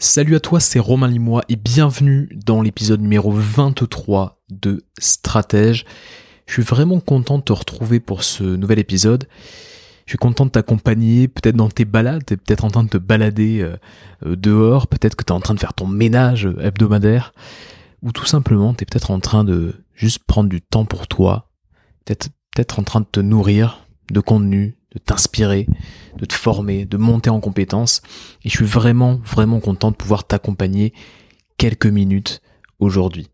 Salut à toi, c'est Romain Limois et bienvenue dans l'épisode numéro 23 de Stratège. Je suis vraiment content de te retrouver pour ce nouvel épisode. Je suis content de t'accompagner peut-être dans tes balades, t'es peut-être en train de te balader euh, euh, dehors, peut-être que tu es en train de faire ton ménage hebdomadaire, ou tout simplement tu es peut-être en train de juste prendre du temps pour toi, peut-être peut-être en train de te nourrir de contenu, de t'inspirer, de te former, de monter en compétences. Et je suis vraiment, vraiment content de pouvoir t'accompagner quelques minutes aujourd'hui.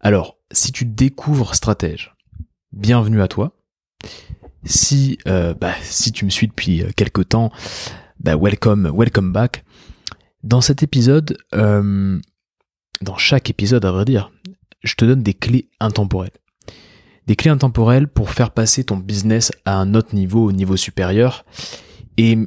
Alors, si tu découvres Stratège, bienvenue à toi. Si, euh, bah, si tu me suis depuis euh, quelques temps, bah, welcome, welcome back. Dans cet épisode, euh, dans chaque épisode à vrai dire, je te donne des clés intemporelles des clés intemporelles pour faire passer ton business à un autre niveau, au niveau supérieur. Et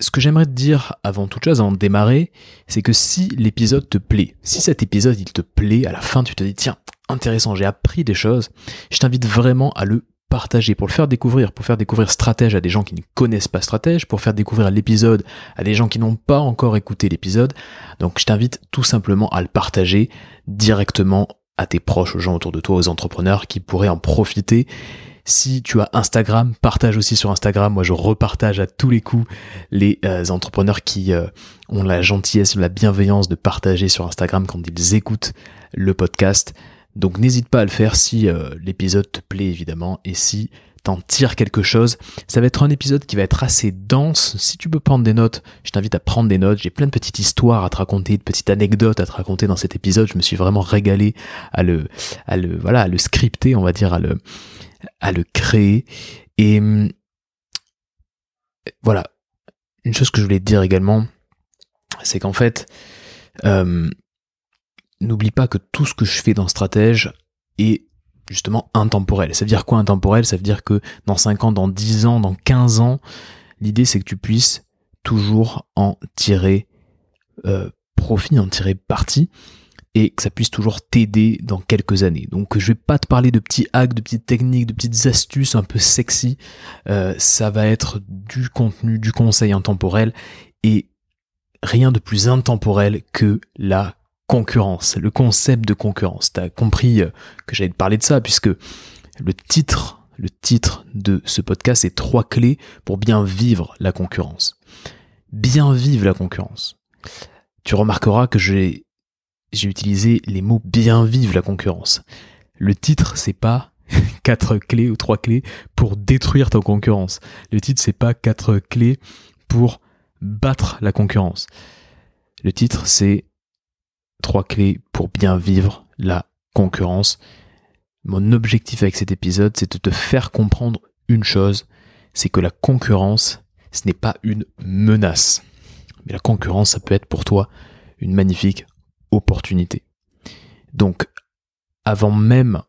ce que j'aimerais te dire avant toute chose, avant de démarrer, c'est que si l'épisode te plaît, si cet épisode il te plaît, à la fin tu te dis tiens, intéressant, j'ai appris des choses, je t'invite vraiment à le partager, pour le faire découvrir, pour faire découvrir Stratège à des gens qui ne connaissent pas Stratège, pour faire découvrir l'épisode à des gens qui n'ont pas encore écouté l'épisode. Donc je t'invite tout simplement à le partager directement à tes proches, aux gens autour de toi, aux entrepreneurs qui pourraient en profiter. Si tu as Instagram, partage aussi sur Instagram. Moi, je repartage à tous les coups les euh, entrepreneurs qui euh, ont la gentillesse, la bienveillance de partager sur Instagram quand ils écoutent le podcast. Donc, n'hésite pas à le faire si euh, l'épisode te plaît, évidemment, et si t'en tires quelque chose. Ça va être un épisode qui va être assez dense. Si tu peux prendre des notes, je t'invite à prendre des notes. J'ai plein de petites histoires à te raconter, de petites anecdotes à te raconter dans cet épisode. Je me suis vraiment régalé à le, à le, voilà, à le scripter, on va dire, à le, à le créer. Et voilà. Une chose que je voulais te dire également, c'est qu'en fait, euh, n'oublie pas que tout ce que je fais dans Stratège est justement intemporel. Ça veut dire quoi intemporel? Ça veut dire que dans 5 ans, dans 10 ans, dans 15 ans, l'idée c'est que tu puisses toujours en tirer euh, profit, en tirer parti et que ça puisse toujours t'aider dans quelques années. Donc je vais pas te parler de petits hacks, de petites techniques, de petites astuces un peu sexy. Euh, ça va être du contenu, du conseil intemporel et rien de plus intemporel que la concurrence, le concept de concurrence. T'as compris euh, que j'allais te parler de ça puisque le titre, le titre de ce podcast c'est trois clés pour bien vivre la concurrence. Bien vivre la concurrence. Tu remarqueras que j'ai j'ai utilisé les mots bien vivre la concurrence. Le titre c'est pas quatre clés ou trois clés pour détruire ta concurrence. Le titre c'est pas quatre clés pour battre la concurrence. Le titre c'est trois clés pour bien vivre la concurrence. Mon objectif avec cet épisode, c'est de te faire comprendre une chose, c'est que la concurrence, ce n'est pas une menace. Mais la concurrence, ça peut être pour toi une magnifique opportunité. Donc, avant même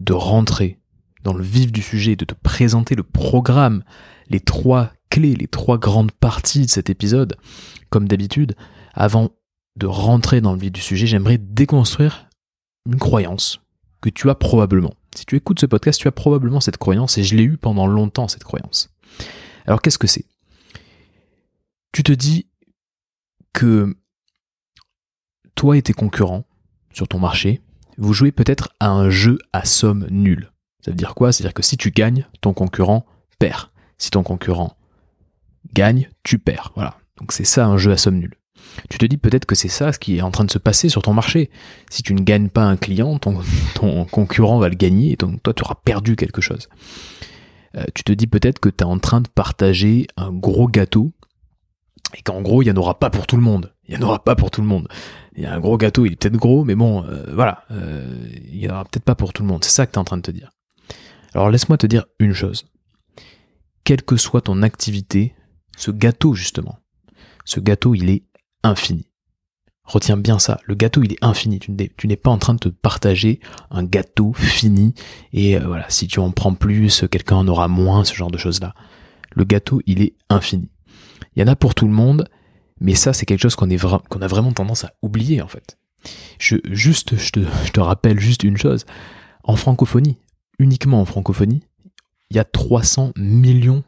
de rentrer dans le vif du sujet, de te présenter le programme, les trois clés, les trois grandes parties de cet épisode, comme d'habitude, avant de rentrer dans le vif du sujet, j'aimerais déconstruire une croyance que tu as probablement. Si tu écoutes ce podcast, tu as probablement cette croyance et je l'ai eu pendant longtemps, cette croyance. Alors qu'est-ce que c'est? Tu te dis que toi et tes concurrents sur ton marché, vous jouez peut-être à un jeu à somme nulle. Ça veut dire quoi? C'est-à-dire que si tu gagnes, ton concurrent perd. Si ton concurrent gagne, tu perds. Voilà. Donc c'est ça un jeu à somme nulle. Tu te dis peut-être que c'est ça ce qui est en train de se passer sur ton marché. Si tu ne gagnes pas un client, ton, concurrent va le gagner et donc toi tu auras perdu quelque chose. Euh, tu te dis peut-être que tu es en train de partager un gros gâteau et qu'en gros il n'y en aura pas pour tout le monde. Il n'y en aura pas pour tout le monde. Il y a un gros gâteau, il est peut-être gros, mais bon, euh, voilà, euh, il n'y en aura peut-être pas pour tout le monde. C'est ça que tu es en train de te dire. Alors laisse-moi te dire une chose. Quelle que soit ton activité, ce gâteau justement, ce gâteau il est infini. Retiens bien ça, le gâteau il est infini, tu n'es pas en train de te partager un gâteau fini et euh, voilà, si tu en prends plus, quelqu'un en aura moins, ce genre de choses-là. Le gâteau il est infini. Il y en a pour tout le monde, mais ça c'est quelque chose qu'on a vraiment tendance à oublier en fait. Je, juste, je te, je te rappelle juste une chose, en francophonie, uniquement en francophonie, il y a 300 millions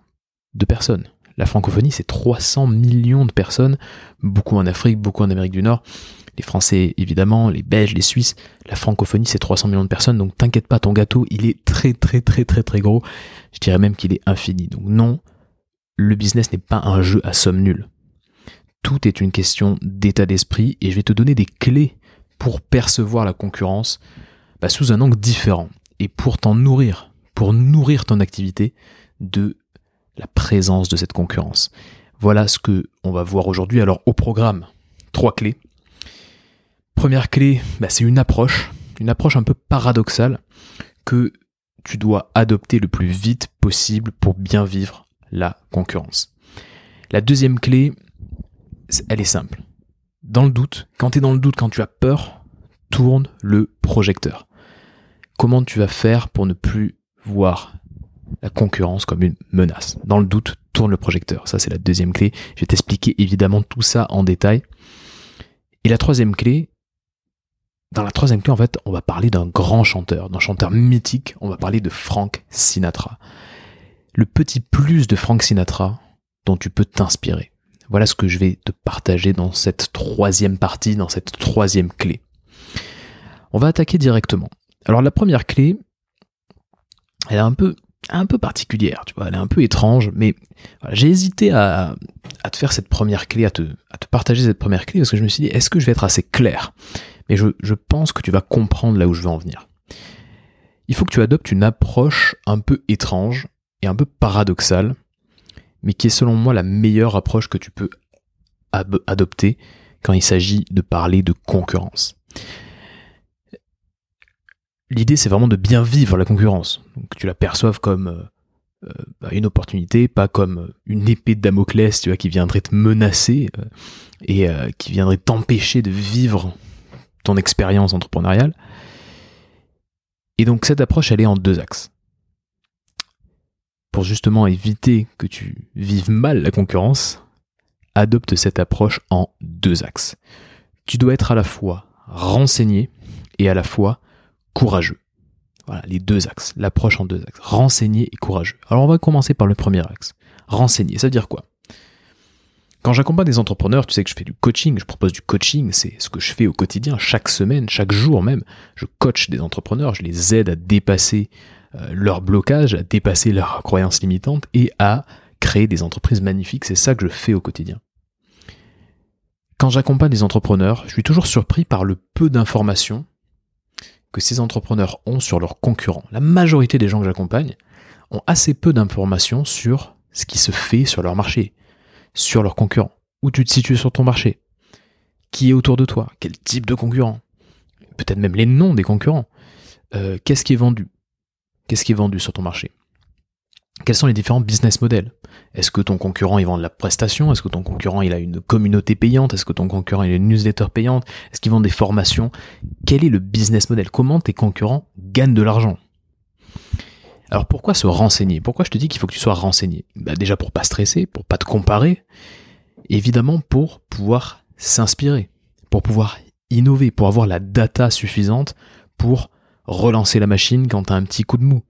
de personnes. La francophonie, c'est 300 millions de personnes, beaucoup en Afrique, beaucoup en Amérique du Nord. Les Français, évidemment, les Belges, les Suisses. La francophonie, c'est 300 millions de personnes, donc t'inquiète pas, ton gâteau, il est très très très très très gros. Je dirais même qu'il est infini. Donc non, le business n'est pas un jeu à somme nulle. Tout est une question d'état d'esprit et je vais te donner des clés pour percevoir la concurrence bah, sous un angle différent et pour t'en nourrir, pour nourrir ton activité de la présence de cette concurrence. Voilà ce que on va voir aujourd'hui. Alors au programme, trois clés. Première clé, bah, c'est une approche, une approche un peu paradoxale que tu dois adopter le plus vite possible pour bien vivre la concurrence. La deuxième clé, elle est simple. Dans le doute, quand tu es dans le doute, quand tu as peur, tourne le projecteur. Comment tu vas faire pour ne plus voir la concurrence comme une menace Dans le doute, tourne le projecteur. Ça, c'est la deuxième clé. Je vais t'expliquer évidemment tout ça en détail. Et la troisième clé, dans la troisième clé, en fait, on va parler d'un grand chanteur, d'un chanteur mythique. On va parler de Frank Sinatra. Le petit plus de Frank Sinatra dont tu peux t'inspirer. Voilà ce que je vais te partager dans cette troisième partie, dans cette troisième clé. On va attaquer directement. Alors la première clé, elle est un peu, un peu particulière, tu vois, elle est un peu étrange, mais j'ai hésité à, te faire cette première clé, à te, partager cette première clé, parce que je me suis dit, est-ce que je vais être assez clair? Mais je, je pense que tu vas comprendre là où je veux en venir. Il faut que tu adoptes une approche un peu étrange et un peu paradoxale mais qui est selon moi la meilleure approche que tu peux adopter quand il s'agit de parler de concurrence. L'idée, c'est vraiment de bien vivre la concurrence. que tu la perçoives comme euh, euh, bah, une opportunité, pas comme une épée de Damoclès, tu vois, qui viendrait te menacer euh, et qui viendrait t'empêcher de vivre ton expérience entrepreneuriale. Et donc cette approche, elle est en deux axes pour justement éviter que tu vives mal la concurrence, adopte cette approche en deux axes. Tu dois être à la fois renseigné et à la fois courageux. Voilà, les deux axes, l'approche en deux axes, renseigné et courageux. Alors on va commencer par le premier axe. Renseigné, ça veut dire quoi? Quand j'accompagne des entrepreneurs, tu sais que je fais du coaching, je propose du coaching, c'est ce que je fais au quotidien, chaque semaine, chaque jour même. Je coach des entrepreneurs, je les aide à dépasser euh, leur blocage, à dépasser leurs croyances limitantes et à créer des entreprises magnifiques. C'est ça que je fais au quotidien. Quand j'accompagne des entrepreneurs, je suis toujours surpris par le peu d'informations que ces entrepreneurs ont sur leurs concurrents. La majorité des gens que j'accompagne ont assez peu d'informations sur ce qui se fait sur leur marché, sur leurs concurrents, où tu te situes sur ton marché, qui est autour de toi, quel type de concurrent, peut-être même les noms des concurrents, euh, qu'est-ce qui est vendu, Qu'est-ce qui est vendu sur ton marché? Quels sont les différents business models? Est-ce que ton concurrent il vend de la prestation? Est-ce que ton concurrent il a une communauté payante? Est-ce que ton concurrent il a une newsletter payante? Est-ce qu'il vend des formations? Quel est le business model? Comment tes concurrents gagnent de l'argent? Alors pourquoi se renseigner? Pourquoi je te dis qu'il faut que tu sois renseigné? Bah Déjà pour pas stresser, pour pas te comparer, évidemment pour pouvoir s'inspirer, pour pouvoir innover, pour avoir la data suffisante pour relancer la machine quand tu as un petit coup de mou.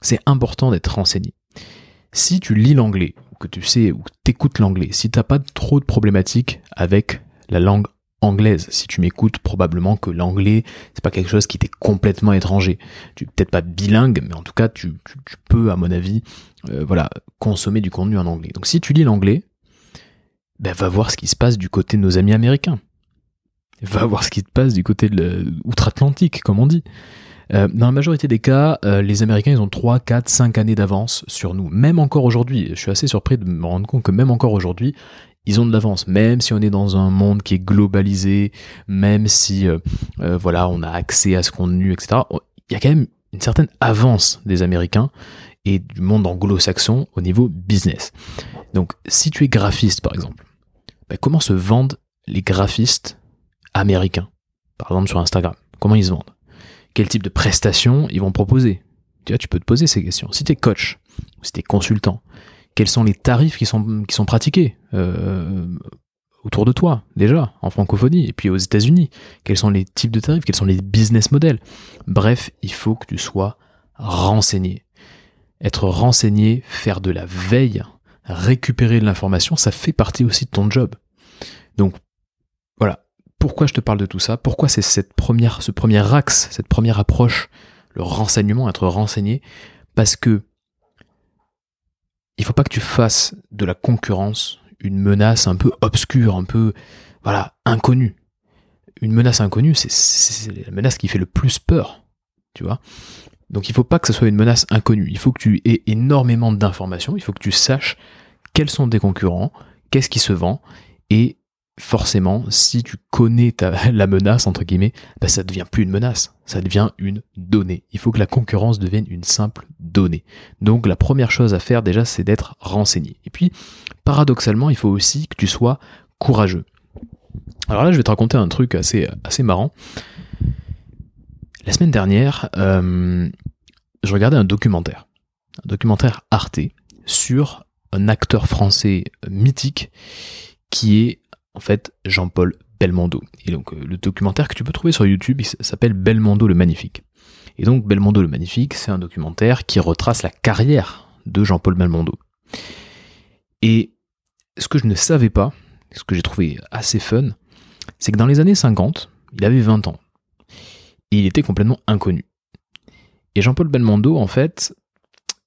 C'est important d'être renseigné. Si tu lis l'anglais, ou que tu sais, ou t'écoutes l'anglais, si t'as pas trop de problématiques avec la langue anglaise, si tu m'écoutes, probablement que l'anglais, c'est pas quelque chose qui t'est complètement étranger. Tu peut-être pas bilingue, mais en tout cas, tu, peux, à mon avis, euh, voilà, consommer du contenu en anglais. Donc si tu lis l'anglais, ben va voir ce qui se passe du côté de nos amis américains. Va voir ce qui se passe du côté de l'outre-Atlantique, comme on dit. Euh, dans la majorité des cas, euh, les Américains, ils ont 3, 4, 5 années d'avance sur nous. Même encore aujourd'hui, je suis assez surpris de me rendre compte que même encore aujourd'hui, ils ont de l'avance, même si on est dans un monde qui est globalisé, même si euh, voilà, on a accès à ce contenu, etc. Il y a quand même une certaine avance des Américains et du monde anglo-saxon au niveau business. Donc, si tu es graphiste, par exemple, ben, comment se vendent les graphistes américains, par exemple sur Instagram? Comment ils se vendent? Quel type de prestations ils vont proposer. Tu vois, tu peux te poser ces questions. Si tu es coach, si tu es consultant, quels sont les tarifs qui sont, qui sont pratiqués euh, autour de toi, déjà, en francophonie, et puis aux États-Unis? Quels sont les types de tarifs? Quels sont les business models? Bref, il faut que tu sois renseigné. Être renseigné, faire de la veille, récupérer de l'information, ça fait partie aussi de ton job. Donc voilà, pourquoi je te parle de tout ça? Pourquoi c'est ce premier axe, cette première approche, le renseignement, être renseigné? Parce que il faut pas que tu fasses de la concurrence une menace un peu obscure, un peu voilà inconnue. Une menace inconnue, c'est la menace qui fait le plus peur, tu vois? Donc il faut pas que ce soit une menace inconnue. Il faut que tu aies énormément d'informations. Il faut que tu saches quels sont tes concurrents, qu'est-ce qui se vend, et forcément, si tu connais la menace, entre guillemets, bah, ça devient plus une menace, ça devient une donnée. Il faut que la concurrence devienne une simple donnée. Donc la première chose à faire déjà, c'est d'être renseigné. Et puis, paradoxalement, il faut aussi que tu sois courageux. Alors là, je vais te raconter un truc assez, marrant. La semaine dernière, euh, je regardais un documentaire, un documentaire Arte sur un acteur français mythique qui est en fait Jean-Paul Belmondo. Et donc euh, le documentaire que tu peux trouver sur YouTube, s'appelle Belmondo le Magnifique. Et donc Belmondo le Magnifique, c'est un documentaire qui retrace la carrière de Jean-Paul Belmondo. Et ce que je ne savais pas, ce que j'ai trouvé assez fun, c'est que dans les années 50, il avait 20 ans. Et il était complètement inconnu. Et Jean-Paul Belmondo, en fait,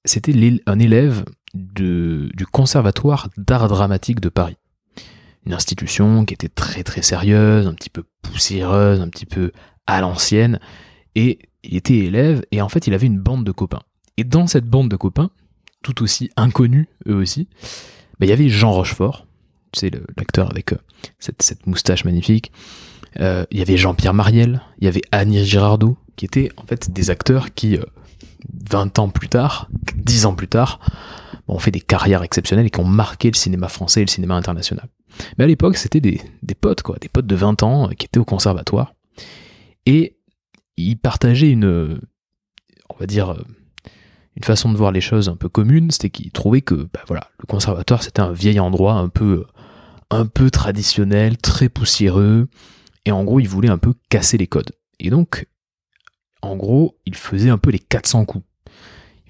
c'était un élève du Conservatoire d'art dramatique de Paris une institution qui était très très sérieuse, un petit peu poussiéreuse, un petit peu à l'ancienne, et il était élève, et en fait il avait une bande de copains. Et dans cette bande de copains, tout aussi inconnus eux aussi, bah, il y avait Jean Rochefort, tu sais, l'acteur avec euh, cette, moustache magnifique, euh, il y avait Jean-Pierre Mariel, il y avait Annie Girardot, qui étaient en fait des acteurs qui, 20 euh, ans plus tard, 10 ans plus tard, ont fait des carrières exceptionnelles et qui ont marqué le cinéma français et le cinéma international. Mais à l'époque, c'était des, potes, quoi, des potes de 20 ans euh, qui étaient au conservatoire. Et ils partageaient une, on va dire, euh, une façon de voir les choses un peu commune, c'était qu'ils trouvaient que, bah voilà, le conservatoire c'était un vieil endroit un peu, un peu traditionnel, très poussiéreux, et en gros, ils voulaient un peu casser les codes. Et donc, en gros, ils faisaient un peu les 400 coups.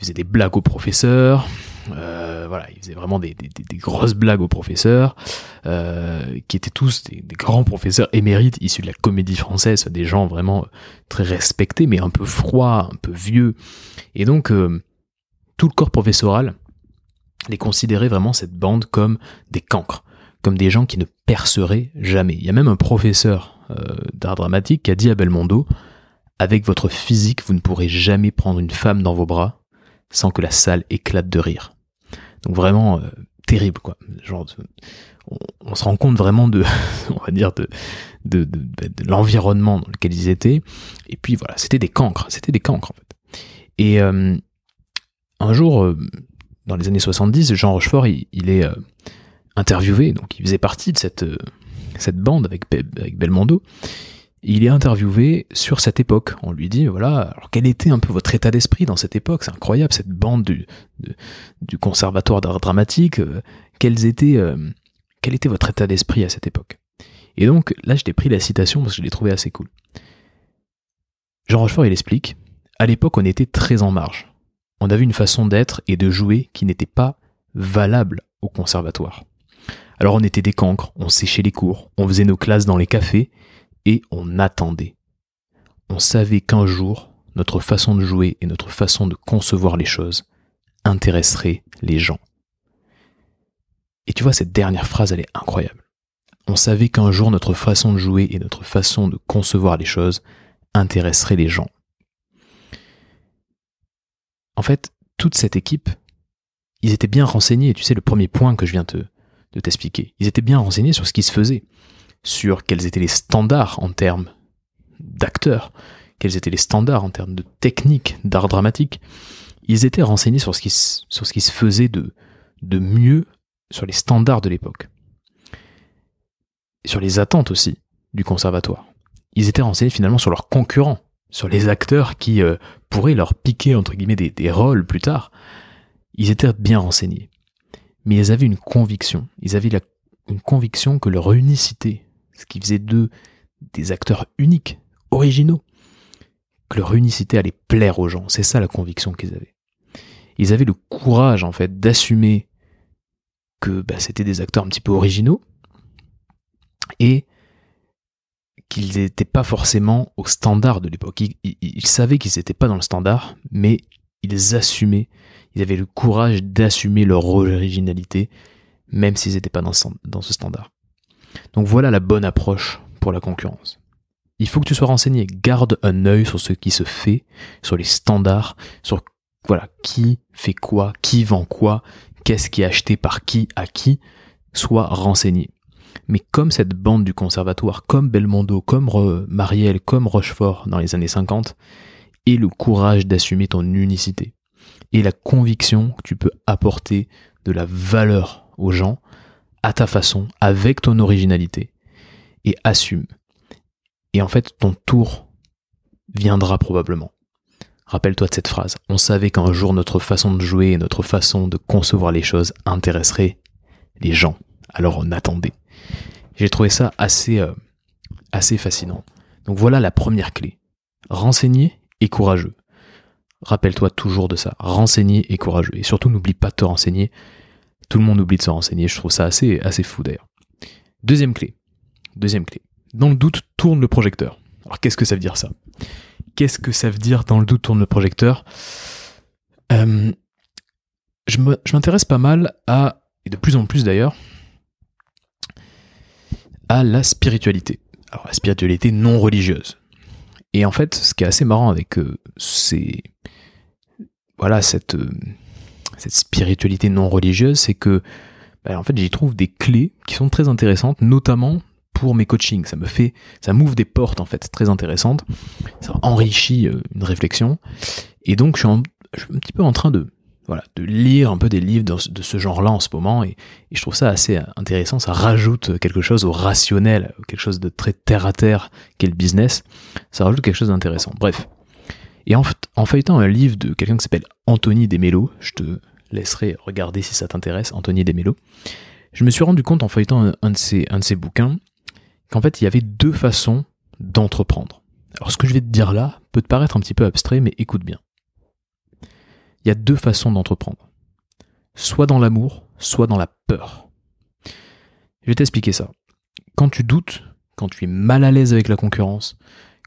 Ils faisaient des blagues aux professeurs, euh, voilà, il faisait vraiment des, grosses blagues aux professeurs, euh, qui étaient tous des, grands professeurs émérites issus de la comédie française, des gens vraiment très respectés, mais un peu froids, un peu vieux. Et donc, euh, tout le corps professoral les considérait vraiment cette bande comme des cancres, comme des gens qui ne perceraient jamais. Il y a même un professeur d'art dramatique qui a dit à Belmondo, avec votre physique, vous ne pourrez jamais prendre une femme dans vos bras sans que la salle éclate de rire. Donc vraiment euh, terrible quoi. Genre on, se rend compte vraiment de, on va dire de de, de, l'environnement dans lequel ils étaient. Et puis voilà, c'était des cancres, c'était des cancres en fait. Et euh, un jour, euh, dans les années 70, Jean Rochefort, il, est interviewé, donc il faisait partie de cette cette bande avec, avec Belmondo il est interviewé sur cette époque. On lui dit, voilà, quel était un peu votre état d'esprit dans cette époque? C'est incroyable, cette bande du, conservatoire d'art dramatique. Euh, euh, quel était votre état d'esprit à cette époque? Et donc, là, je t'ai pris la citation parce que je l'ai trouvé assez cool. Jean Rochefort, il explique, à l'époque, on était très en marge. On avait une façon d'être et de jouer qui n'était pas valable au conservatoire. Alors on était des cancres, on séchait les cours, on faisait nos classes dans les cafés, et on attendait. On savait qu'un jour, notre façon de jouer et notre façon de concevoir les choses intéresserait les gens. Et tu vois, cette dernière phrase, elle est incroyable. On savait qu'un jour, notre façon de jouer et notre façon de concevoir les choses intéresserait les gens. En fait, toute cette équipe, ils étaient bien renseignés, tu sais, le premier point que je viens de t'expliquer, ils étaient bien renseignés sur ce qui se faisait sur quels étaient les standards en termes d'acteurs, quels étaient les standards en termes de technique, d'art dramatique. Ils étaient renseignés sur ce qui, se faisait de, mieux sur les standards de l'époque. Sur les attentes aussi du conservatoire. Ils étaient renseignés finalement sur leurs concurrents, sur les acteurs qui euh, pourraient leur piquer entre guillemets des, rôles plus tard. Ils étaient bien renseignés. Mais ils avaient une conviction. Ils avaient une conviction que leur unicité, ce qui faisait d'eux des acteurs uniques, originaux, que leur unicité allait plaire aux gens. C'est ça la conviction qu'ils avaient. Ils avaient le courage, en fait, d'assumer que bah, c'était des acteurs un petit peu originaux et qu'ils n'étaient pas forcément au standard de l'époque. Ils, savaient qu'ils n'étaient pas dans le standard, mais ils assumaient, ils avaient le courage d'assumer leur originalité, même s'ils n'étaient pas dans ce standard. Donc voilà la bonne approche pour la concurrence. Il faut que tu sois renseigné, garde un œil sur ce qui se fait, sur les standards, sur voilà, qui fait quoi, qui vend quoi, qu'est-ce qui est acheté par qui à qui, sois renseigné. Mais comme cette bande du conservatoire, comme Belmondo, comme Marielle, comme Rochefort dans les années 50, et le courage d'assumer ton unicité. Et la conviction que tu peux apporter de la valeur aux gens, à ta façon, avec ton originalité. Et assume. Et en fait, ton tour viendra probablement. Rappelle-toi de cette phrase. On savait qu'un jour notre façon de jouer et notre façon de concevoir les choses intéresserait les gens. Alors on attendait. J'ai trouvé ça assez, euh, assez fascinant. Donc voilà la première clé. Renseigner et courageux. Rappelle-toi toujours de ça. Renseigner et courageux. Et surtout n'oublie pas de te renseigner. Tout le monde oublie de se renseigner. Je trouve ça assez, assez fou d'ailleurs. Deuxième clé. Deuxième clé. Dans le doute, tourne le projecteur. Alors qu'est-ce que ça veut dire ça? Qu'est-ce que ça veut dire dans le doute tourne le projecteur? Euh, Je m'intéresse pas mal à, et de plus en plus d'ailleurs, à la spiritualité. Alors la spiritualité non religieuse. Et en fait, ce qui est assez marrant avec euh, ces, voilà, cette, euh, cette spiritualité non religieuse, c'est que bah, en fait, j'y trouve des clés qui sont très intéressantes, notamment pour mes coachings. Ça me fait, ça m'ouvre des portes en fait très intéressantes. Ça enrichit euh, une réflexion. Et donc, je suis, suis un petit peu en train de voilà, de lire un peu des livres de, ce genre-là en ce moment, et, je trouve ça assez intéressant, ça rajoute quelque chose au rationnel, quelque chose de très terre-à-terre qu'est le business, ça rajoute quelque chose d'intéressant. Bref. Et en, feuilletant un livre de quelqu'un qui s'appelle Anthony Desmello, je te laisserai regarder si ça t'intéresse, Anthony Desmello, je me suis rendu compte en feuilletant un, de, ces, un de ces bouquins qu'en fait il y avait deux façons d'entreprendre. Alors ce que je vais te dire là peut te paraître un petit peu abstrait, mais écoute bien il y a deux façons d'entreprendre. Soit dans l'amour, soit dans la peur. Je vais t'expliquer ça. Quand tu doutes, quand tu es mal à l'aise avec la concurrence,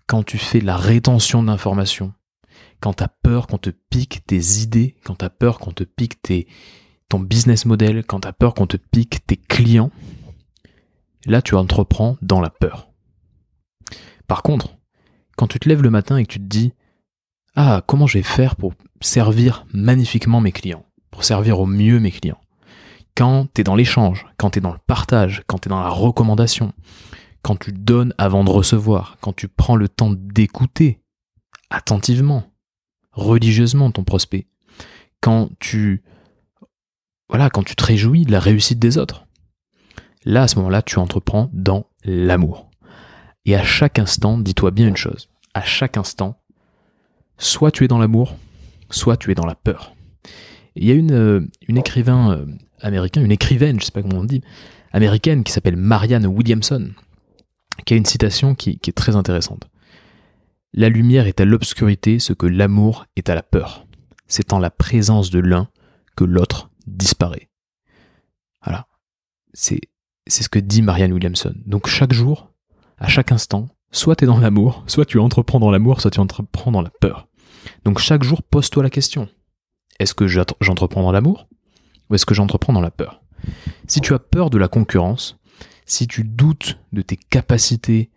quand tu fais la rétention d'informations, quand tu as peur qu'on te pique tes idées, quand tu as peur qu'on te pique ton business model, quand tu as peur qu'on te pique tes clients, là tu entreprends dans la peur. Par contre, quand tu te lèves le matin et que tu te dis Ah, comment je vais faire pour servir magnifiquement mes clients, pour servir au mieux mes clients? Quand tu es dans l'échange, quand tu es dans le partage, quand tu es dans la recommandation, quand tu donnes avant de recevoir, quand tu prends le temps d'écouter attentivement, religieusement ton prospect, quand tu voilà, quand tu te réjouis de la réussite des autres. Là, à ce moment-là, tu entreprends dans l'amour. Et à chaque instant, dis-toi bien une chose. À chaque instant, soit tu es dans l'amour, soit tu es dans la peur. Il y a une, euh, une écrivain euh, américain, une écrivaine, je sais pas comment on dit, américaine qui s'appelle Marianne Williamson, qui a une citation qui, qui est très intéressante. La lumière est à l'obscurité ce que l'amour est à la peur. C'est en la présence de l'un que l'autre disparaît. Voilà. C'est, ce que dit Marianne Williamson. Donc chaque jour, à chaque instant, soit tu es dans l'amour, soit tu entreprends dans l'amour, soit tu entreprends dans la peur. Donc chaque jour, pose-toi la question. Est-ce que j'entreprends dans l'amour ou est-ce que j'entreprends dans la peur? Si tu as peur de la concurrence, si tu doutes de tes capacités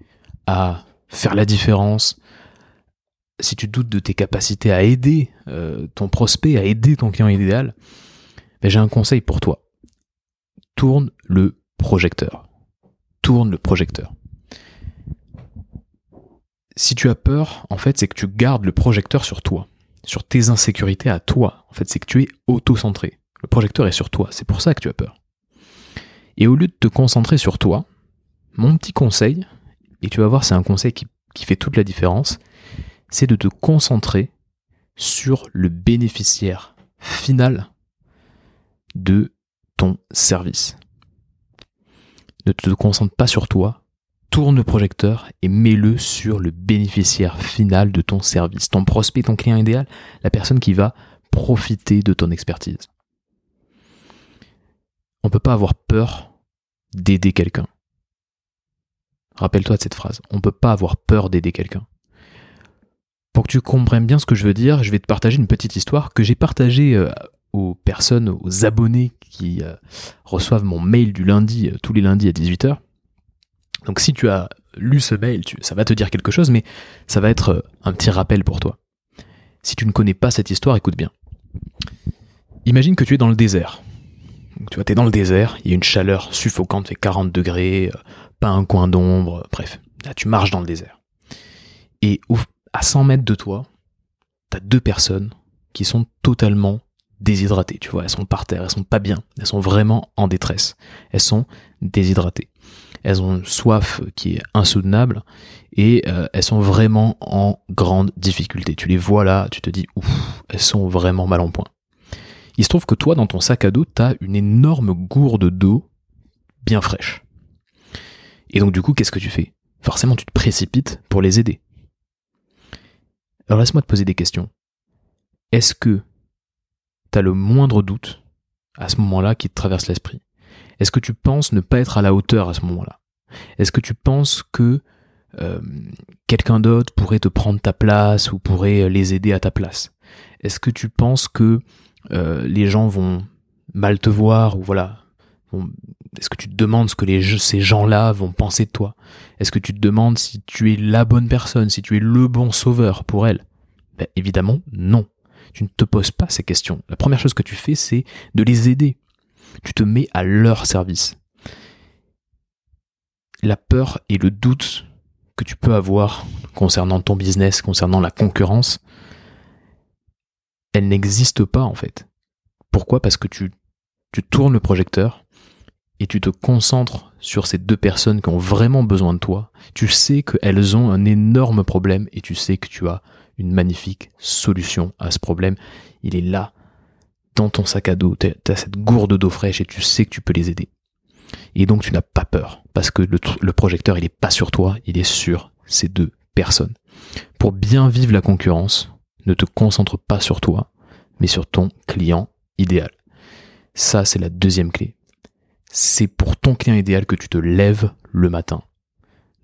à faire la différence, si tu doutes de tes capacités à aider euh, ton prospect, à aider ton client idéal, ben j'ai un conseil pour toi. Tourne le projecteur. Tourne le projecteur si tu as peur, en fait, c'est que tu gardes le projecteur sur toi, sur tes insécurités à toi. En fait, c'est que tu es auto-centré. Le projecteur est sur toi, c'est pour ça que tu as peur. Et au lieu de te concentrer sur toi, mon petit conseil, et tu vas voir, c'est un conseil qui, qui fait toute la différence, c'est de te concentrer sur le bénéficiaire final de ton service. Ne te concentre pas sur toi, tourne le projecteur et mets-le sur le bénéficiaire final de ton service, ton prospect, ton client idéal, la personne qui va profiter de ton expertise. on peut pas avoir peur d'aider quelqu'un. Rappelle-toi de cette phrase. On peut pas avoir peur d'aider quelqu'un. Pour que tu comprennes bien ce que je veux dire, je vais te partager une petite histoire que j'ai partagée euh, aux personnes, aux abonnés qui euh, reçoivent mon mail du lundi, euh, tous les lundis à 18h. Donc si tu as lu ce mail, ça va te dire quelque chose, mais ça va être un petit rappel pour toi. Si tu ne connais pas cette histoire, écoute bien. Imagine que tu es dans le désert. tu vois, tu es dans le désert, il y a une chaleur suffocante, fait 40 degrés, pas un coin d'ombre, bref. Là, tu marches dans le désert. Et à 100 mètres de toi, t'as deux personnes qui sont totalement déshydratées, tu vois, elles sont par terre, elles sont pas bien, elles sont vraiment en détresse, elles sont déshydratées. Elles ont une soif qui est insoutenable et euh, elles sont vraiment en grande difficulté. Tu les vois là, tu te dis, elles sont vraiment mal en point. Il se trouve que toi, dans ton sac à dos, t'as une énorme gourde d'eau bien fraîche. Et donc du coup, qu'est-ce que tu fais? Forcément, tu te précipites pour les aider. Alors laisse-moi te poser des questions. Est-ce que tu as le moindre doute à ce moment-là qui te traverse l'esprit? Est-ce que tu penses ne pas être à la hauteur à ce moment-là? Est-ce que tu penses que euh, quelqu'un d'autre pourrait te prendre ta place ou pourrait les aider à ta place? Est-ce que tu penses que euh, les gens vont mal te voir ou voilà est-ce que tu te demandes ce que ces gens-là vont penser de toi? Est-ce que tu te demandes si tu es la bonne personne, si tu es le bon sauveur pour elle? Ben, Évidemment, non. Tu ne te poses pas ces questions. La première chose que tu fais, c'est de les aider. Tu te mets à leur service. La peur et le doute que tu peux avoir concernant ton business, concernant la concurrence, elle n'existe pas en fait. Pourquoi? Parce que tu, tu tournes le projecteur et tu te concentres sur ces deux personnes qui ont vraiment besoin de toi, tu sais qu'elles ont un énorme problème et tu sais que tu as une magnifique solution à ce problème. Il est là, dans ton sac à dos, tu as cette gourde d'eau fraîche et tu sais que tu peux les aider. Et donc tu n'as pas peur, parce que le, projecteur, il n'est pas sur toi, il est sur ces deux personnes. Pour bien vivre la concurrence, ne te concentre pas sur toi, mais sur ton client idéal. Ça, c'est la deuxième clé c'est pour ton client idéal que tu te lèves le matin.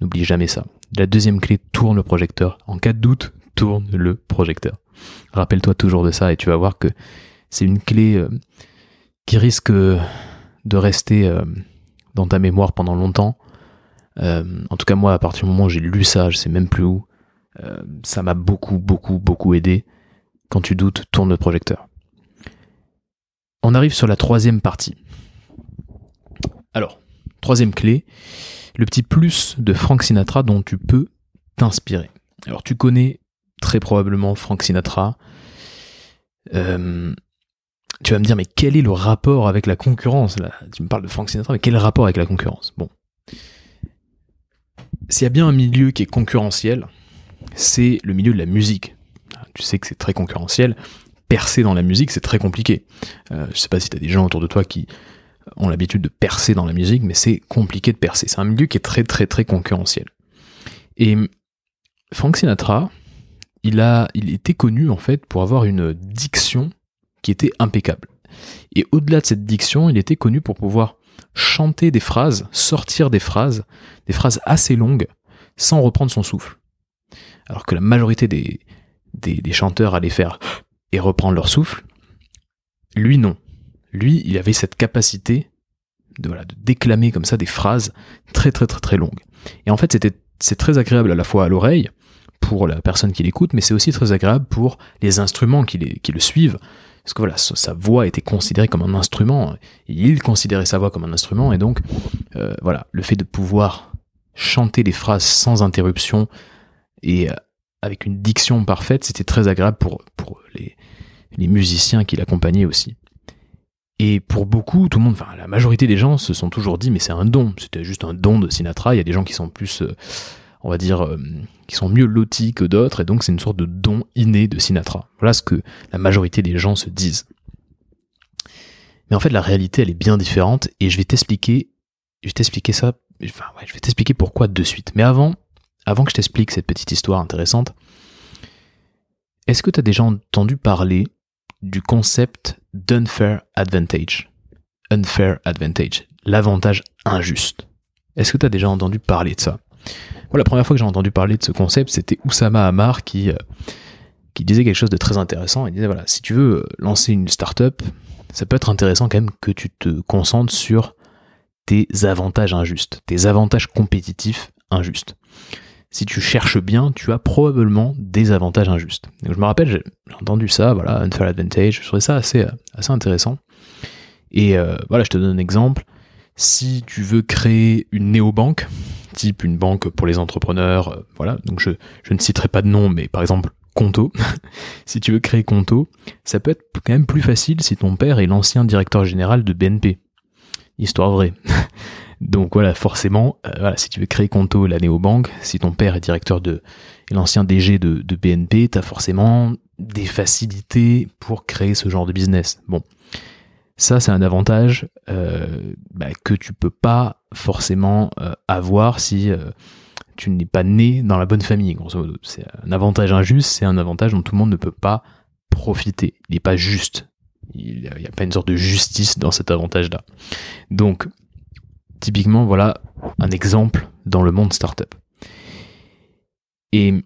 N'oublie jamais ça. La deuxième clé, tourne le projecteur. En cas de doute, tourne le projecteur. Rappelle-toi toujours de ça et tu vas voir que c'est une clé euh, qui risque de rester euh, dans ta mémoire pendant longtemps. Euh, en tout cas, moi, à partir du moment où j'ai lu ça, je sais même plus où, ça m'a beaucoup, beaucoup, beaucoup aidé. Quand tu doutes, tourne le projecteur. On arrive sur la troisième partie. Alors, troisième clé, le petit plus de Frank Sinatra dont tu peux t'inspirer. Alors tu connais très probablement Frank Sinatra. Euh, tu vas me dire, mais quel est le rapport avec la concurrence Tu me parles de Frank Sinatra, mais quel rapport avec la concurrence? Bon. S'il y a bien un milieu qui est concurrentiel, c'est le milieu de la musique. Tu sais que c'est très concurrentiel. Percer dans la musique, c'est très compliqué. Euh, je sais pas si tu as des gens autour de toi qui ont l'habitude de percer dans la musique, mais c'est compliqué de percer. C'est un milieu qui est très très très concurrentiel. Et Frank Sinatra, il, a, il était connu en fait pour avoir une diction qui était impeccable. Et au-delà de cette diction, il était connu pour pouvoir chanter des phrases, sortir des phrases, des phrases assez longues, sans reprendre son souffle. Alors que la majorité des, des, des chanteurs allaient faire et reprendre leur souffle, lui non lui, il avait cette capacité de, voilà, de déclamer comme ça des phrases très très très très longues. Et en fait, c'était c'est très agréable à la fois à l'oreille pour la personne qui l'écoute, mais c'est aussi très agréable pour les instruments qui, qui le suivent. Parce que voilà, sa voix était considérée comme un instrument, et il considérait sa voix comme un instrument, et donc euh, voilà, le fait de pouvoir chanter des phrases sans interruption et euh, avec une diction parfaite, c'était très agréable pour, pour les, les musiciens qui l'accompagnaient aussi. Et pour beaucoup, tout le monde, enfin la majorité des gens se sont toujours dit mais c'est un don, c'était juste un don de Sinatra. Il y a des gens qui sont plus, euh, on va dire, euh, qui sont mieux lotis que d'autres, et donc c'est une sorte de don inné de Sinatra. Voilà ce que la majorité des gens se disent. Mais en fait, la réalité, elle est bien différente, et je vais t'expliquer, je vais t'expliquer ça, enfin ouais, je vais t'expliquer pourquoi de suite. Mais avant, avant que je t'explique cette petite histoire intéressante, est-ce que tu as déjà entendu parler du concept d'unfair advantage. unfair advantage, l'avantage injuste. Est-ce que tu as déjà entendu parler de ça? La première fois que j'ai entendu parler de ce concept, c'était Oussama Hamar qui, euh, qui disait quelque chose de très intéressant. Il disait voilà, si tu veux lancer une startup, ça peut être intéressant quand même que tu te concentres sur tes avantages injustes, tes avantages compétitifs injustes. Si tu cherches bien, tu as probablement des avantages injustes. Je me rappelle, j'ai entendu ça, voilà, unfair advantage, je trouvais ça assez, assez intéressant. Et euh, voilà, je te donne un exemple. Si tu veux créer une néobanque, type une banque pour les entrepreneurs, euh, voilà, donc je, je ne citerai pas de nom, mais par exemple Conto, si tu veux créer Conto, ça peut être quand même plus facile si ton père est l'ancien directeur général de BNP. Histoire vraie. Donc voilà, forcément, euh, voilà, si tu veux créer Conto, la néobanque, si ton père est directeur de, l'ancien DG de, BNP, t'as forcément des facilités pour créer ce genre de business. Bon, ça c'est un avantage euh, bah, que tu peux pas forcément euh, avoir si tu n'es pas né dans la bonne famille. Grosso modo, c'est un avantage injuste, c'est un avantage dont tout le monde ne peut pas profiter. Il n'est pas juste. Il n'y a, a pas une sorte de justice dans cet avantage-là. Donc, typiquement, voilà un exemple dans le monde startup. Et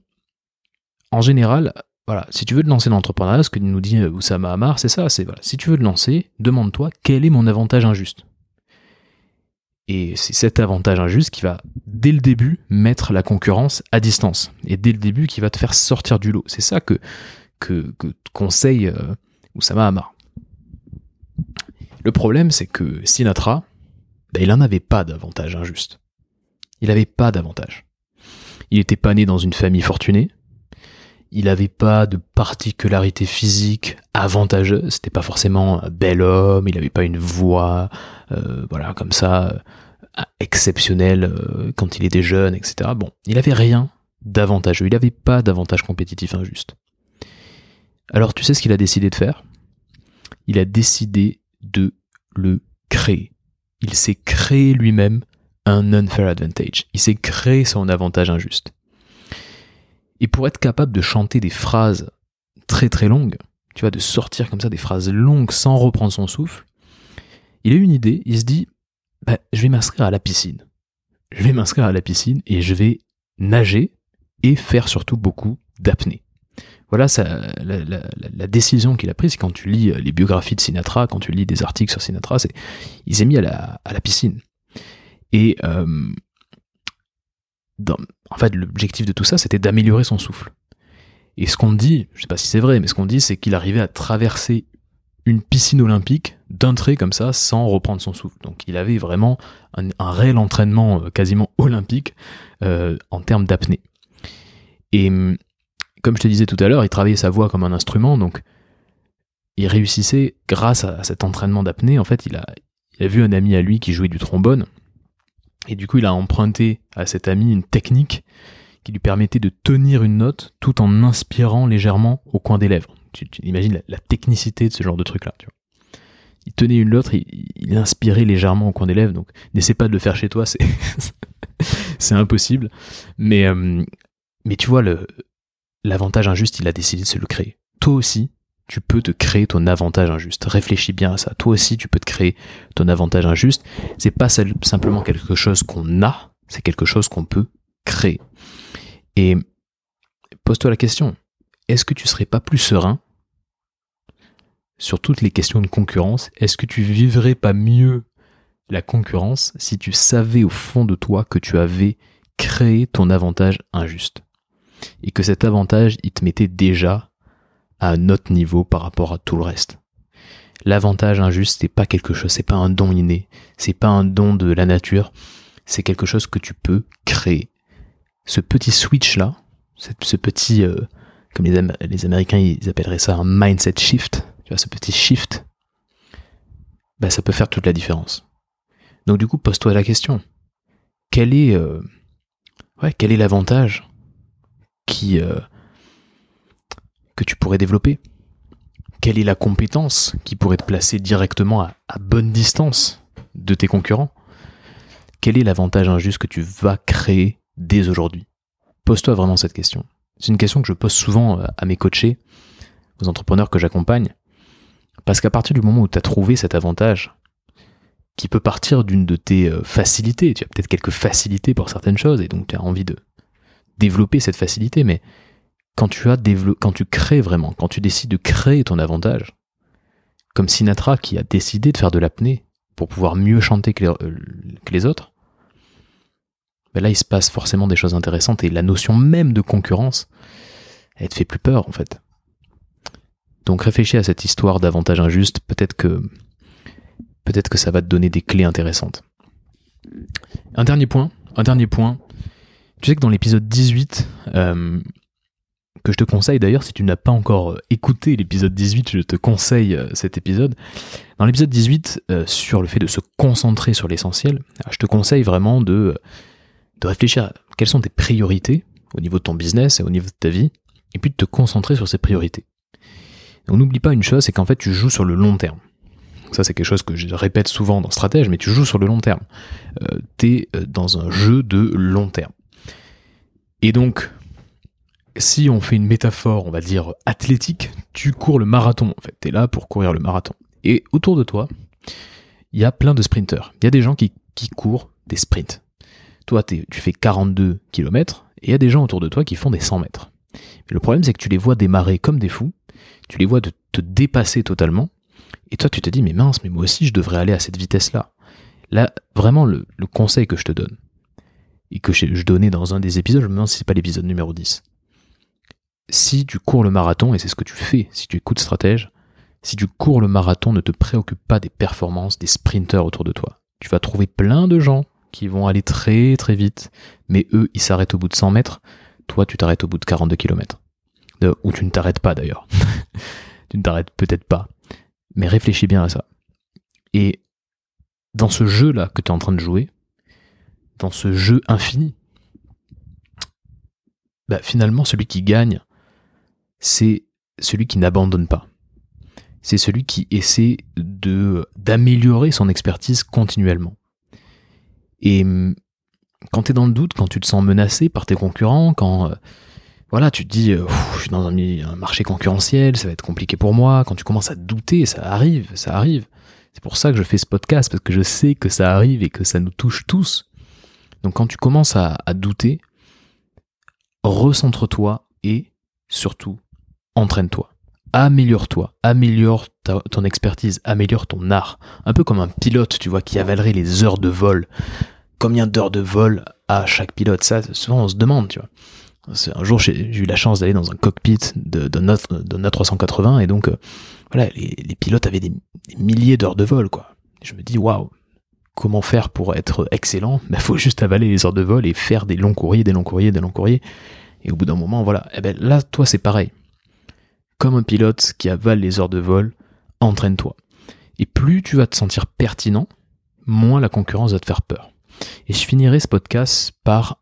en général, voilà, si tu veux te lancer dans l'entrepreneuriat, ce que nous dit euh, Oussama Hamar, c'est ça, c'est voilà, si tu veux te lancer, demande-toi quel est mon avantage injuste. Et c'est cet avantage injuste qui va, dès le début, mettre la concurrence à distance. Et dès le début, qui va te faire sortir du lot. C'est ça que, que, que conseille euh, Oussama Hamar. Le problème, c'est que Sinatra, ben, il n'en avait pas d'avantage injuste. Il n'avait pas d'avantage. Il n'était pas né dans une famille fortunée, il n'avait pas de particularité physique avantageuse. C'était pas forcément un bel homme. Il n'avait pas une voix, euh, voilà, comme ça, euh, exceptionnelle euh, quand il était jeune, etc. Bon, il avait rien d'avantageux. Il n'avait pas d'avantage compétitif injuste. Alors, tu sais ce qu'il a décidé de faire? Il a décidé de le créer. Il s'est créé lui-même un unfair advantage. Il s'est créé son avantage injuste. Et pour être capable de chanter des phrases très très longues, tu vois, de sortir comme ça des phrases longues sans reprendre son souffle, il a une idée, il se dit, bah, je vais m'inscrire à la piscine. Je vais m'inscrire à la piscine et je vais nager et faire surtout beaucoup d'apnée. Voilà ça, la, décision qu'il a prise, quand tu lis les biographies de Sinatra, quand tu lis des articles sur Sinatra, c'est il s'est mis à la, à la piscine. Et euh, en fait, l'objectif de tout ça, c'était d'améliorer son souffle. Et ce qu'on dit, je sais pas si c'est vrai, mais ce qu'on dit, c'est qu'il arrivait à traverser une piscine olympique d'un trait comme ça, sans reprendre son souffle. Donc il avait vraiment un, réel entraînement euh, quasiment olympique euh, en termes d'apnée. Et hum, comme je te disais tout à l'heure, il travaillait sa voix comme un instrument, donc il réussissait grâce à cet entraînement d'apnée. En fait, il a, vu un ami à lui qui jouait du trombone, et du coup, il a emprunté à cet ami une technique qui lui permettait de tenir une note tout en inspirant légèrement au coin des lèvres. Tu, imagines la, technicité de ce genre de truc-là. Il tenait une note, il, inspirait légèrement au coin des lèvres. Donc, n'essaie pas de le faire chez toi, c'est impossible. Euh, mais tu vois le l'avantage injuste, il a décidé de se le créer. Toi aussi, tu peux te créer ton avantage injuste. Réfléchis bien à ça. Toi aussi, tu peux te créer ton avantage injuste. C'est pas simplement quelque chose qu'on a, c'est quelque chose qu'on peut créer. Et pose-toi la question. Est-ce que tu serais pas plus serein sur toutes les questions de concurrence? Est-ce que tu vivrais pas mieux la concurrence si tu savais au fond de toi que tu avais créé ton avantage injuste? Et que cet avantage, il te mettait déjà à un autre niveau par rapport à tout le reste. L'avantage injuste, c'est pas quelque chose, c'est pas un don inné, c'est pas un don de la nature, c'est quelque chose que tu peux créer. Ce petit switch là, ce petit, euh, comme les, Américains ils appelleraient ça un mindset shift, tu vois, ce petit shift, bah ça peut faire toute la différence. Donc du coup, pose-toi la question. Quel est, euh, ouais, quel est l'avantage euh, que tu pourrais développer? Quelle est la compétence qui pourrait te placer directement à, bonne distance de tes concurrents? Quel est l'avantage injuste que tu vas créer dès aujourd'hui? Pose-toi vraiment cette question. C'est une question que je pose souvent euh, à mes coachés, aux entrepreneurs que j'accompagne, parce qu'à partir du moment où tu as trouvé cet avantage, qui peut partir d'une de tes euh, facilités. Tu as peut-être quelques facilités pour certaines choses et donc tu as envie de développer cette facilité, mais quand tu as quand tu crées vraiment, quand tu décides de créer ton avantage, comme Sinatra qui a décidé de faire de l'apnée pour pouvoir mieux chanter que les, euh, autres, ben là il se passe forcément des choses intéressantes et la notion même de concurrence, elle te fait plus peur en fait. Donc réfléchis à cette histoire d'avantage injuste, peut-être que peut-être que ça va te donner des clés intéressantes. Un dernier point, un dernier point. Tu sais que dans l'épisode 18, euh, que je te conseille d'ailleurs, si tu n'as pas encore euh, écouté l'épisode 18, je te conseille euh, cet épisode. Dans l'épisode 18, sur le fait de se concentrer sur l'essentiel, je te conseille vraiment de, de réfléchir à quelles sont tes priorités au niveau de ton business et au niveau de ta vie, et puis de te concentrer sur ces priorités. On n'oublie pas une chose, c'est qu'en fait tu joues sur le long terme. Ça, c'est quelque chose que je répète souvent dans Stratège, mais tu joues sur le long terme. Euh, tu es dans un jeu de long terme. Et donc, si on fait une métaphore, on va dire athlétique, tu cours le marathon, en fait. Tu là pour courir le marathon. Et autour de toi, il y a plein de sprinteurs. Il y a des gens qui, courent des sprints. Toi, tu fais 42 km, et il y a des gens autour de toi qui font des 100 mètres. Mais le problème, c'est que tu les vois démarrer comme des fous, tu les vois te dépasser totalement, et toi, tu te dis, mais mince, mais moi aussi, je devrais aller à cette vitesse-là. Là, vraiment, le, conseil que je te donne, et que je, donnais dans un des épisodes, je me demande si c'est pas l'épisode numéro 10. Si tu cours le marathon, et c'est ce que tu fais si tu écoutes stratège, si tu cours le marathon, ne te préoccupe pas des performances des sprinteurs autour de toi. Tu vas trouver plein de gens qui vont aller très très vite, mais eux, ils s'arrêtent au bout de 100 mètres. Toi, tu t'arrêtes au bout de 42 km. ou tu ne t'arrêtes pas d'ailleurs. tu ne t'arrêtes peut-être pas. Mais réfléchis bien à ça. Et dans ce jeu-là que tu es en train de jouer, dans ce jeu infini, bah finalement, celui qui gagne, c'est celui qui n'abandonne pas. C'est celui qui essaie de d'améliorer son expertise continuellement. Et hum, quand tu es dans le doute, quand tu te sens menacé par tes concurrents, quand euh, voilà, tu te dis, euh, je suis dans un, marché concurrentiel, ça va être compliqué pour moi. Quand tu commences à douter, ça arrive, ça arrive. C'est pour ça que je fais ce podcast, parce que je sais que ça arrive et que ça nous touche tous. Donc quand tu commences à, douter, recentre-toi et surtout, entraîne-toi. Améliore-toi, améliore ton expertise, améliore ton art. Un peu comme un pilote, tu vois, qui avalerait les heures de vol. Combien d'heures de vol a chaque pilote? Ça, souvent on se demande, tu vois un jour j'ai eu la chance d'aller dans un cockpit d'un A380 et donc euh, voilà les, pilotes avaient des, milliers d'heures de vol quoi. je me dis waouh comment faire pour être excellent Il ben, faut juste avaler les heures de vol et faire des longs courriers, des longs courriers, des longs courriers. Et au bout d'un moment voilà. Eh ben là toi c'est pareil. Comme un pilote qui avale les heures de vol, entraîne-toi. Et plus tu vas te sentir pertinent, moins la concurrence va te faire peur. Et je finirai ce podcast par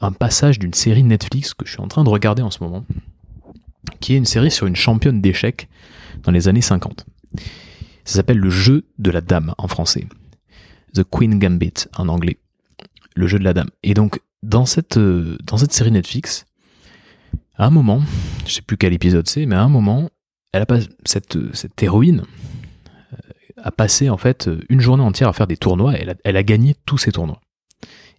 un passage d'une série Netflix que je suis en train de regarder en ce moment, qui est une série sur une championne d'échecs dans les années 50. Ça s'appelle Le jeu de la dame en français. The Queen Gambit en anglais. Le jeu de la dame. Et donc, dans cette, euh, dans cette série Netflix, à un moment, je sais plus quel épisode c'est, mais à un moment, elle a pas, cette, cette héroïne euh, a passé en fait une journée entière à faire des tournois. elle elle a gagné tous ces tournois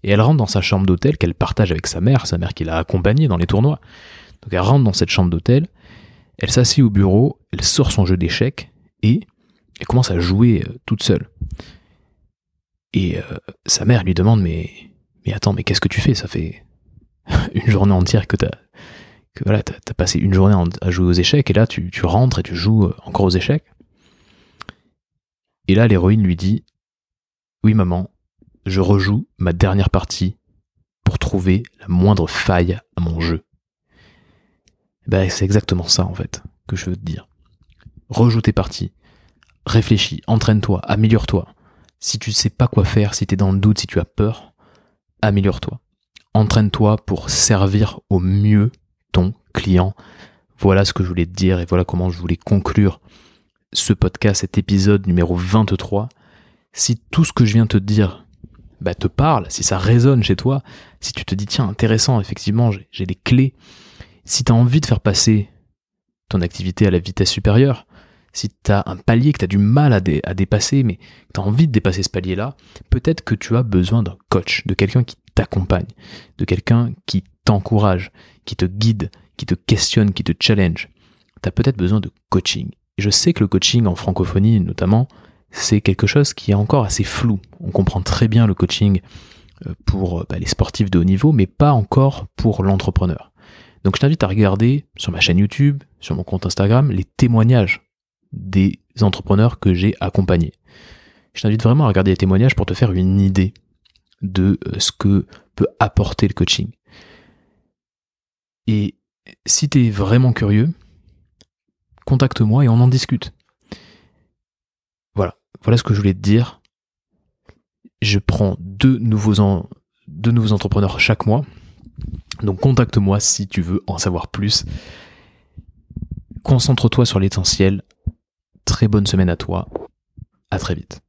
et elle rentre dans sa chambre d'hôtel qu'elle partage avec sa mère, sa mère qui l'a accompagnée dans les tournois. Donc elle rentre dans cette chambre d'hôtel, elle s'assied au bureau, elle sort son jeu d'échecs et elle commence à jouer euh, toute seule. Et euh, sa mère lui demande mais attends mais qu'est-ce que tu fais? Ça fait une journée entière que t'as que voilà t'as passé une journée à jouer aux échecs et là tu, tu rentres et tu joues euh, encore aux échecs. Et là l'héroïne lui dit oui maman je rejoue ma dernière partie pour trouver la moindre faille à mon jeu. Ben, c'est exactement ça en fait que je veux te dire. Rejoue tes parties, réfléchis, entraîne-toi, améliore-toi. Si tu ne sais pas quoi faire, si tu es dans le doute, si tu as peur, améliore-toi. Entraîne-toi pour servir au mieux ton client. Voilà ce que je voulais te dire et voilà comment je voulais conclure ce podcast, cet épisode numéro 23. Si tout ce que je viens de te dire bah, te parle, si ça résonne chez toi, si tu te dis tiens intéressant, effectivement j'ai des clés, si tu as envie de faire passer ton activité à la vitesse supérieure, si tu as un palier que tu as du mal à, dépasser, mais tu as envie de dépasser ce palier-là, peut-être que tu as besoin d'un coach, de quelqu'un qui t'accompagne, de quelqu'un qui t'encourage, qui te guide, qui te questionne, qui te challenge. Tu as peut-être besoin de coaching. Et je sais que le coaching en francophonie notamment, c'est quelque chose qui est encore assez flou. On comprend très bien le coaching euh, pour bah, les sportifs de haut niveau, mais pas encore pour l'entrepreneur. Donc je t'invite à regarder sur ma chaîne YouTube, sur mon compte Instagram, les témoignages des entrepreneurs que j'ai accompagnés. Je t'invite vraiment à regarder les témoignages pour te faire une idée de euh, ce que peut apporter le coaching. Et si tu es vraiment curieux, contacte-moi et on en discute. Voilà, ce que je voulais te dire. Je prends deux nouveaux entrepreneurs chaque mois. Donc contacte-moi si tu veux en savoir plus. Concentre-toi sur l'essentiel. Très bonne semaine à toi. À très vite.